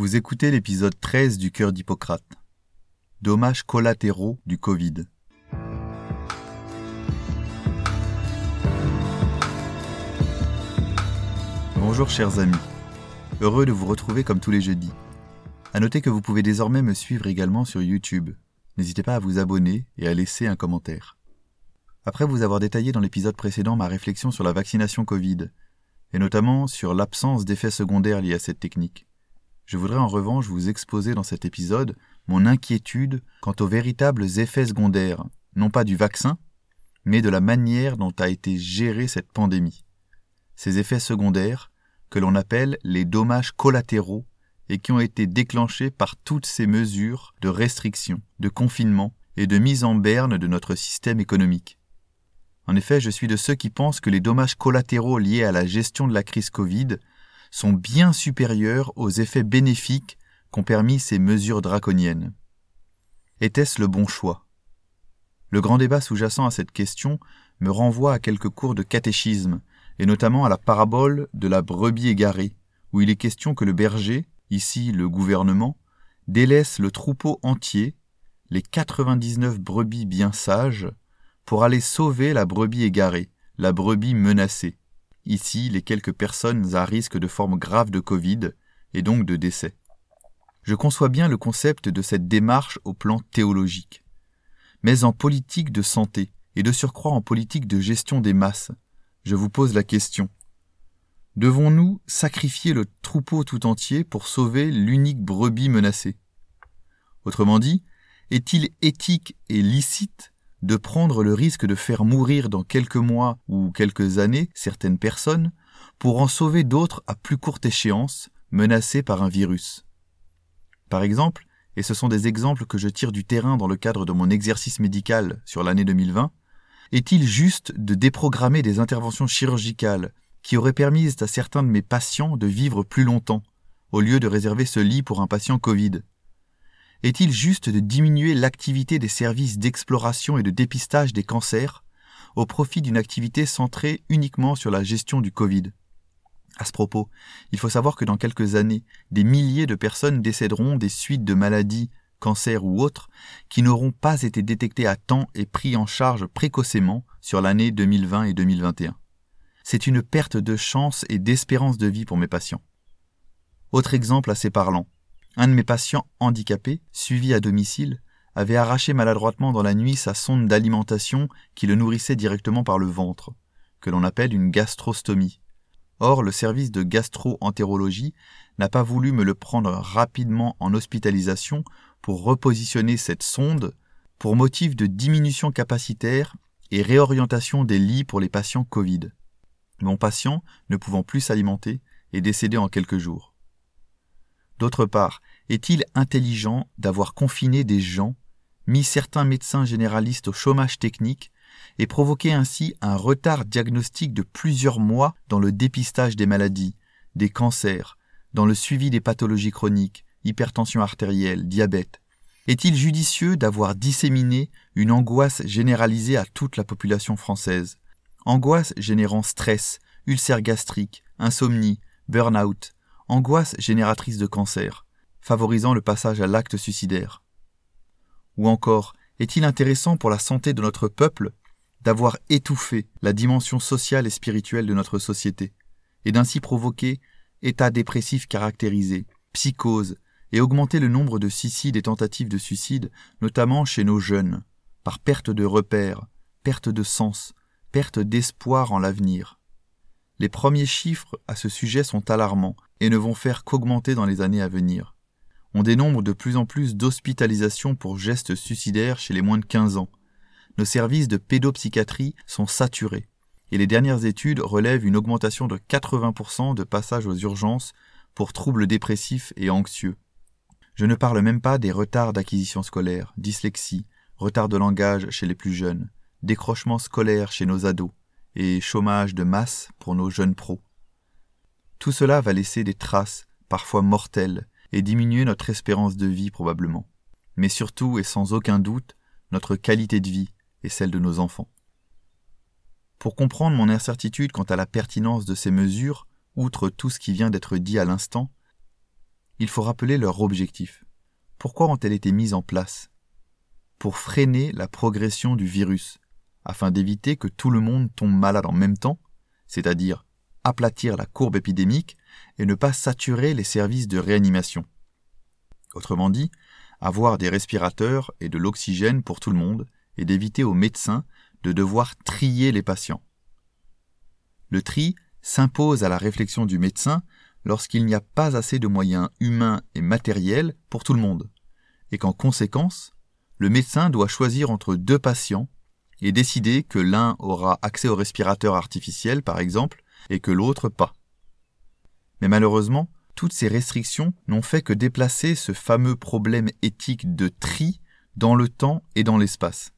Vous écoutez l'épisode 13 du Cœur d'Hippocrate. Dommages collatéraux du Covid. Bonjour chers amis. Heureux de vous retrouver comme tous les jeudis. À noter que vous pouvez désormais me suivre également sur YouTube. N'hésitez pas à vous abonner et à laisser un commentaire. Après vous avoir détaillé dans l'épisode précédent ma réflexion sur la vaccination Covid, et notamment sur l'absence d'effets secondaires liés à cette technique, je voudrais en revanche vous exposer dans cet épisode mon inquiétude quant aux véritables effets secondaires, non pas du vaccin, mais de la manière dont a été gérée cette pandémie. Ces effets secondaires, que l'on appelle les dommages collatéraux, et qui ont été déclenchés par toutes ces mesures de restriction, de confinement et de mise en berne de notre système économique. En effet, je suis de ceux qui pensent que les dommages collatéraux liés à la gestion de la crise Covid sont bien supérieurs aux effets bénéfiques qu'ont permis ces mesures draconiennes. Était-ce le bon choix? Le grand débat sous-jacent à cette question me renvoie à quelques cours de catéchisme, et notamment à la parabole de la brebis égarée, où il est question que le berger, ici le gouvernement, délaisse le troupeau entier, les 99 brebis bien sages, pour aller sauver la brebis égarée, la brebis menacée, ici les quelques personnes à risque de forme grave de Covid et donc de décès. Je conçois bien le concept de cette démarche au plan théologique. Mais en politique de santé, et de surcroît en politique de gestion des masses, je vous pose la question. Devons-nous sacrifier le troupeau tout entier pour sauver l'unique brebis menacée? Autrement dit, est-il éthique et licite de prendre le risque de faire mourir dans quelques mois ou quelques années certaines personnes pour en sauver d'autres à plus courte échéance, menacées par un virus. Par exemple, et ce sont des exemples que je tire du terrain dans le cadre de mon exercice médical sur l'année 2020, est-il juste de déprogrammer des interventions chirurgicales qui auraient permis à certains de mes patients de vivre plus longtemps, au lieu de réserver ce lit pour un patient Covid? Est-il juste de diminuer l'activité des services d'exploration et de dépistage des cancers au profit d'une activité centrée uniquement sur la gestion du Covid? À ce propos, il faut savoir que dans quelques années, des milliers de personnes décéderont des suites de maladies, cancers ou autres, qui n'auront pas été détectées à temps et pris en charge précocement sur l'année 2020 et 2021. C'est une perte de chance et d'espérance de vie pour mes patients. Autre exemple assez parlant, un de mes patients handicapés, suivi à domicile, avait arraché maladroitement dans la nuit sa sonde d'alimentation qui le nourrissait directement par le ventre, que l'on appelle une gastrostomie. Or, le service de gastro-entérologie n'a pas voulu me le prendre rapidement en hospitalisation pour repositionner cette sonde pour motif de diminution capacitaire et réorientation des lits pour les patients Covid. Mon patient, ne pouvant plus s'alimenter, est décédé en quelques jours. D'autre part, est-il intelligent d'avoir confiné des gens, mis certains médecins généralistes au chômage technique et provoqué ainsi un retard diagnostique de plusieurs mois dans le dépistage des maladies, des cancers, dans le suivi des pathologies chroniques, hypertension artérielle, diabète? Est-il judicieux d'avoir disséminé une angoisse généralisée à toute la population française? Angoisse générant stress, ulcère gastrique, insomnie, burn-out, angoisse génératrice de cancer, favorisant le passage à l'acte suicidaire Ou encore, est-il intéressant pour la santé de notre peuple d'avoir étouffé la dimension sociale et spirituelle de notre société, et d'ainsi provoquer état dépressif caractérisé, psychose, et augmenter le nombre de suicides et tentatives de suicide, notamment chez nos jeunes, par perte de repères, perte de sens, perte d'espoir en l'avenir? Les premiers chiffres à ce sujet sont alarmants et ne vont faire qu'augmenter dans les années à venir. On dénombre de plus en plus d'hospitalisations pour gestes suicidaires chez les moins de 15 ans. Nos services de pédopsychiatrie sont saturés, et les dernières études relèvent une augmentation de 80% de passages aux urgences pour troubles dépressifs et anxieux. Je ne parle même pas des retards d'acquisition scolaire, dyslexie, retard de langage chez les plus jeunes, décrochement scolaire chez nos ados, et chômage de masse pour nos jeunes pros. Tout cela va laisser des traces, parfois mortelles, et diminuer notre espérance de vie probablement, mais surtout et sans aucun doute notre qualité de vie et celle de nos enfants. Pour comprendre mon incertitude quant à la pertinence de ces mesures, outre tout ce qui vient d'être dit à l'instant, il faut rappeler leur objectif. Pourquoi ont-elles été mises en place? Pour freiner la progression du virus, afin d'éviter que tout le monde tombe malade en même temps, c'est-à-dire aplatir la courbe épidémique et ne pas saturer les services de réanimation. Autrement dit, avoir des respirateurs et de l'oxygène pour tout le monde et d'éviter aux médecins de devoir trier les patients. Le tri s'impose à la réflexion du médecin lorsqu'il n'y a pas assez de moyens humains et matériels pour tout le monde, et qu'en conséquence, le médecin doit choisir entre deux patients et décider que l'un aura accès au respirateur artificiel, par exemple, et que l'autre pas. Mais malheureusement, toutes ces restrictions n'ont fait que déplacer ce fameux problème éthique de tri dans le temps et dans l'espace.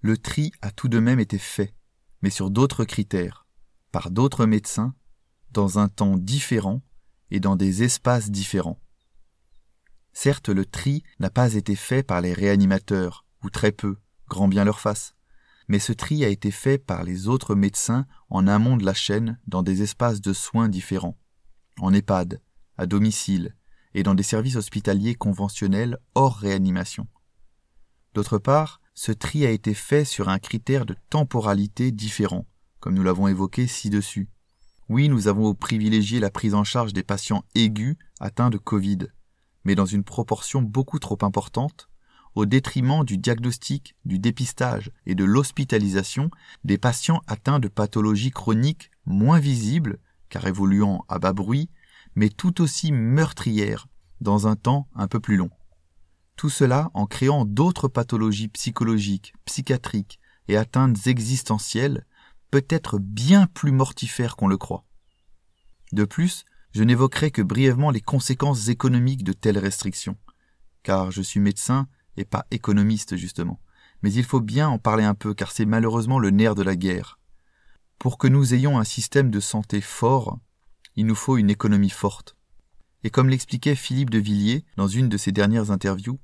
Le tri a tout de même été fait, mais sur d'autres critères, par d'autres médecins, dans un temps différent et dans des espaces différents. Certes, le tri n'a pas été fait par les réanimateurs, ou très peu, grand bien leur face, mais ce tri a été fait par les autres médecins en amont de la chaîne dans des espaces de soins différents, en EHPAD, à domicile et dans des services hospitaliers conventionnels hors réanimation. D'autre part, ce tri a été fait sur un critère de temporalité différent, comme nous l'avons évoqué ci-dessus. Oui, nous avons privilégié la prise en charge des patients aigus atteints de Covid, mais dans une proportion beaucoup trop importante, au détriment du diagnostic, du dépistage et de l'hospitalisation des patients atteints de pathologies chroniques moins visibles, car évoluant à bas bruit, mais tout aussi meurtrières dans un temps un peu plus long. Tout cela en créant d'autres pathologies psychologiques, psychiatriques et atteintes existentielles, peut-être bien plus mortifères qu'on le croit. De plus, je n'évoquerai que brièvement les conséquences économiques de telles restrictions, car je suis médecin et pas économiste justement. Mais il faut bien en parler un peu, car c'est malheureusement le nerf de la guerre. Pour que nous ayons un système de santé fort, il nous faut une économie forte. Et comme l'expliquait Philippe de Villiers dans une de ses dernières interviews,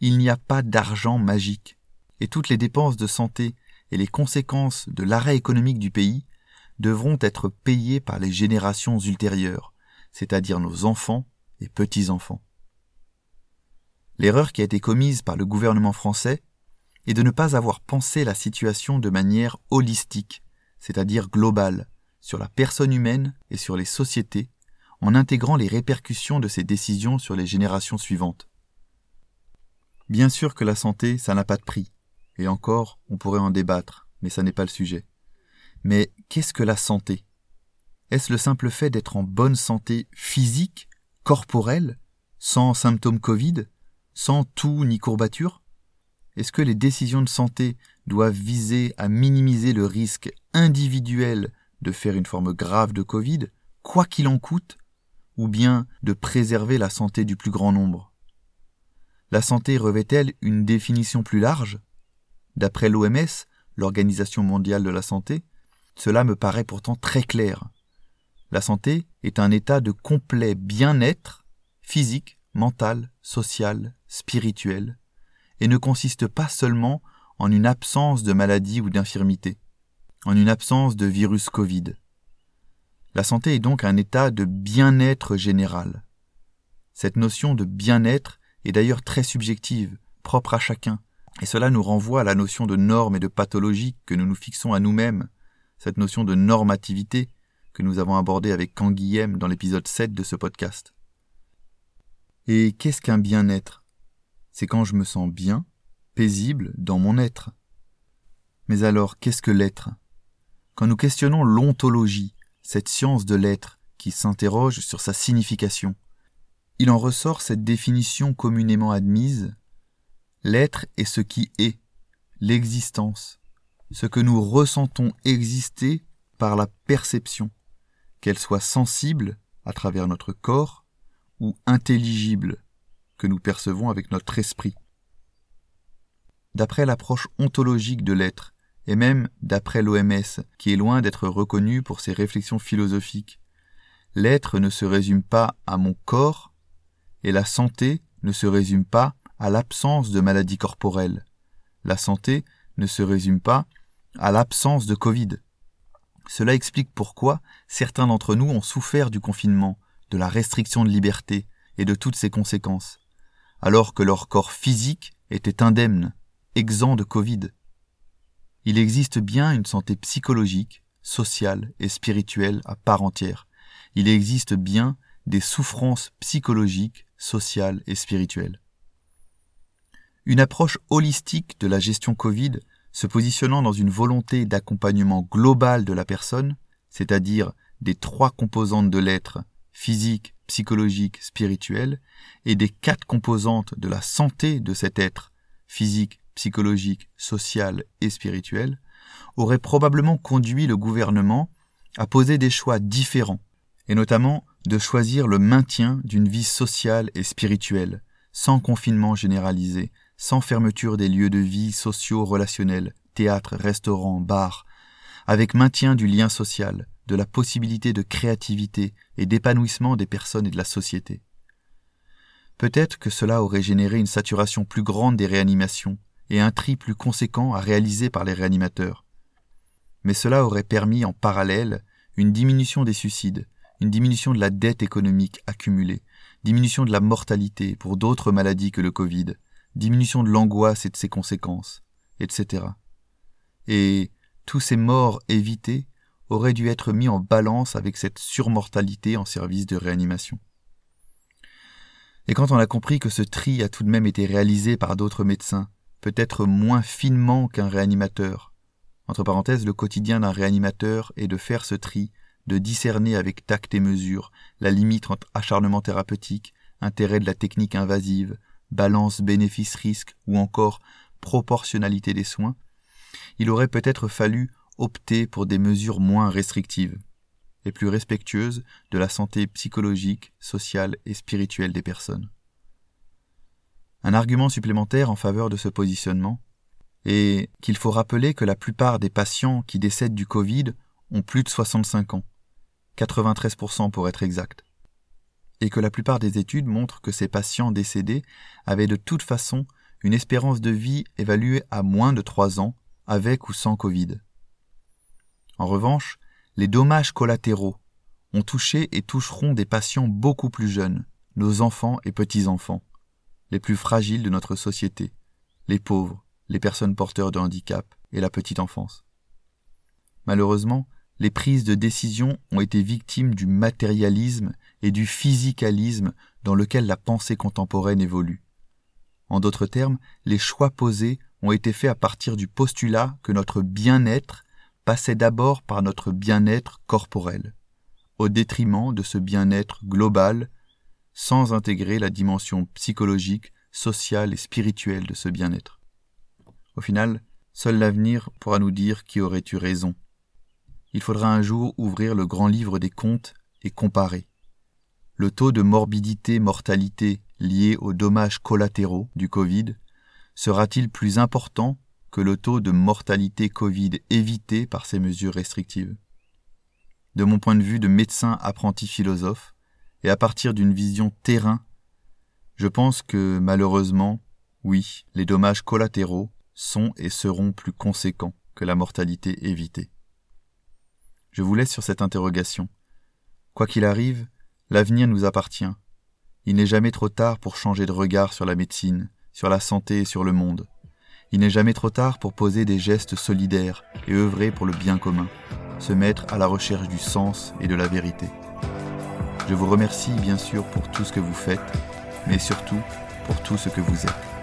il n'y a pas d'argent magique, et toutes les dépenses de santé et les conséquences de l'arrêt économique du pays devront être payées par les générations ultérieures, c'est-à-dire nos enfants et petits-enfants. L'erreur qui a été commise par le gouvernement français est de ne pas avoir pensé la situation de manière holistique, c'est-à-dire globale, sur la personne humaine et sur les sociétés, en intégrant les répercussions de ces décisions sur les générations suivantes. Bien sûr que la santé, ça n'a pas de prix. Et encore, on pourrait en débattre, mais ça n'est pas le sujet. Mais qu'est-ce que la santé? Est-ce le simple fait d'être en bonne santé physique, corporelle, sans symptômes Covid, sans tout ni courbature? Est-ce que les décisions de santé doivent viser à minimiser le risque individuel de faire une forme grave de Covid, quoi qu'il en coûte, ou bien de préserver la santé du plus grand nombre? La santé revêt-elle une définition plus large? D'après l'OMS, l'Organisation mondiale de la santé, cela me paraît pourtant très clair. La santé est un état de complet bien-être physique, mental, social, spirituel, et ne consiste pas seulement en une absence de maladie ou d'infirmité, en une absence de virus Covid. La santé est donc un état de bien-être général. Cette notion de bien-être est d'ailleurs très subjective, propre à chacun, et cela nous renvoie à la notion de norme et de pathologie que nous nous fixons à nous-mêmes, cette notion de normativité que nous avons abordée avec Canguilhem dans l'épisode 7 de ce podcast. Et qu'est-ce qu'un bien-être? C'est quand je me sens bien, paisible dans mon être. Mais alors, qu'est-ce que l'être? Quand nous questionnons l'ontologie, cette science de l'être qui s'interroge sur sa signification, il en ressort cette définition communément admise L'être est ce qui est, l'existence, ce que nous ressentons exister par la perception, qu'elle soit sensible à travers notre corps ou intelligible, que nous percevons avec notre esprit. D'après l'approche ontologique de l'être, et même d'après l'OMS, qui est loin d'être reconnue pour ses réflexions philosophiques, l'être ne se résume pas à mon corps, et la santé ne se résume pas à l'absence de maladies corporelles. La santé ne se résume pas à l'absence de Covid. Cela explique pourquoi certains d'entre nous ont souffert du confinement, de la restriction de liberté et de toutes ses conséquences, alors que leur corps physique était indemne, exempt de Covid. Il existe bien une santé psychologique, sociale et spirituelle à part entière. Il existe bien des souffrances psychologiques, sociales et spirituelles. Une approche holistique de la gestion Covid se positionnant dans une volonté d'accompagnement global de la personne, c'est-à-dire des trois composantes de l'être, physique, psychologique, spirituel, et des quatre composantes de la santé de cet être, physique, psychologique, social et spirituel, aurait probablement conduit le gouvernement à poser des choix différents, et notamment de choisir le maintien d'une vie sociale et spirituelle, sans confinement généralisé, sans fermeture des lieux de vie sociaux relationnels, théâtres, restaurants, bars, avec maintien du lien social, de la possibilité de créativité et d'épanouissement des personnes et de la société. Peut-être que cela aurait généré une saturation plus grande des réanimations et un tri plus conséquent à réaliser par les réanimateurs. Mais cela aurait permis en parallèle une diminution des suicides, une diminution de la dette économique accumulée, diminution de la mortalité pour d'autres maladies que le Covid, diminution de l'angoisse et de ses conséquences, etc. Et tous ces morts évités auraient dû être mis en balance avec cette surmortalité en service de réanimation. Et quand on a compris que ce tri a tout de même été réalisé par d'autres médecins, peut-être moins finement qu'un réanimateur, entre parenthèses, le quotidien d'un réanimateur est de faire ce tri, de discerner avec tact et mesure la limite entre acharnement thérapeutique, intérêt de la technique invasive, balance bénéfice-risque ou encore proportionnalité des soins, il aurait peut-être fallu opter pour des mesures moins restrictives et plus respectueuses de la santé psychologique, sociale et spirituelle des personnes. Un argument supplémentaire en faveur de ce positionnement est qu'il faut rappeler que la plupart des patients qui décèdent du Covid ont plus de 65 ans, 93% pour être exact, et que la plupart des études montrent que ces patients décédés avaient de toute façon une espérance de vie évaluée à moins de 3 ans avec ou sans Covid. En revanche, les dommages collatéraux ont touché et toucheront des patients beaucoup plus jeunes, nos enfants et petits-enfants, les plus fragiles de notre société, les pauvres, les personnes porteurs de handicap et la petite enfance. Malheureusement, les prises de décision ont été victimes du matérialisme et du physicalisme dans lequel la pensée contemporaine évolue. En d'autres termes, les choix posés ont été faits à partir du postulat que notre bien-être passait d'abord par notre bien-être corporel, au détriment de ce bien-être global, sans intégrer la dimension psychologique, sociale et spirituelle de ce bien-être. Au final, seul l'avenir pourra nous dire qui aurait eu raison. Il faudra un jour ouvrir le grand livre des comptes et comparer. Le taux de morbidité-mortalité lié aux dommages collatéraux du Covid sera-t-il plus important que le taux de mortalité Covid évité par ces mesures restrictives De mon point de vue de médecin apprenti philosophe, et à partir d'une vision terrain, je pense que malheureusement, oui, les dommages collatéraux sont et seront plus conséquents que la mortalité évitée. Je vous laisse sur cette interrogation. Quoi qu'il arrive, l'avenir nous appartient. Il n'est jamais trop tard pour changer de regard sur la médecine, sur la santé et sur le monde. Il n'est jamais trop tard pour poser des gestes solidaires et œuvrer pour le bien commun, se mettre à la recherche du sens et de la vérité. Je vous remercie bien sûr pour tout ce que vous faites, mais surtout pour tout ce que vous êtes.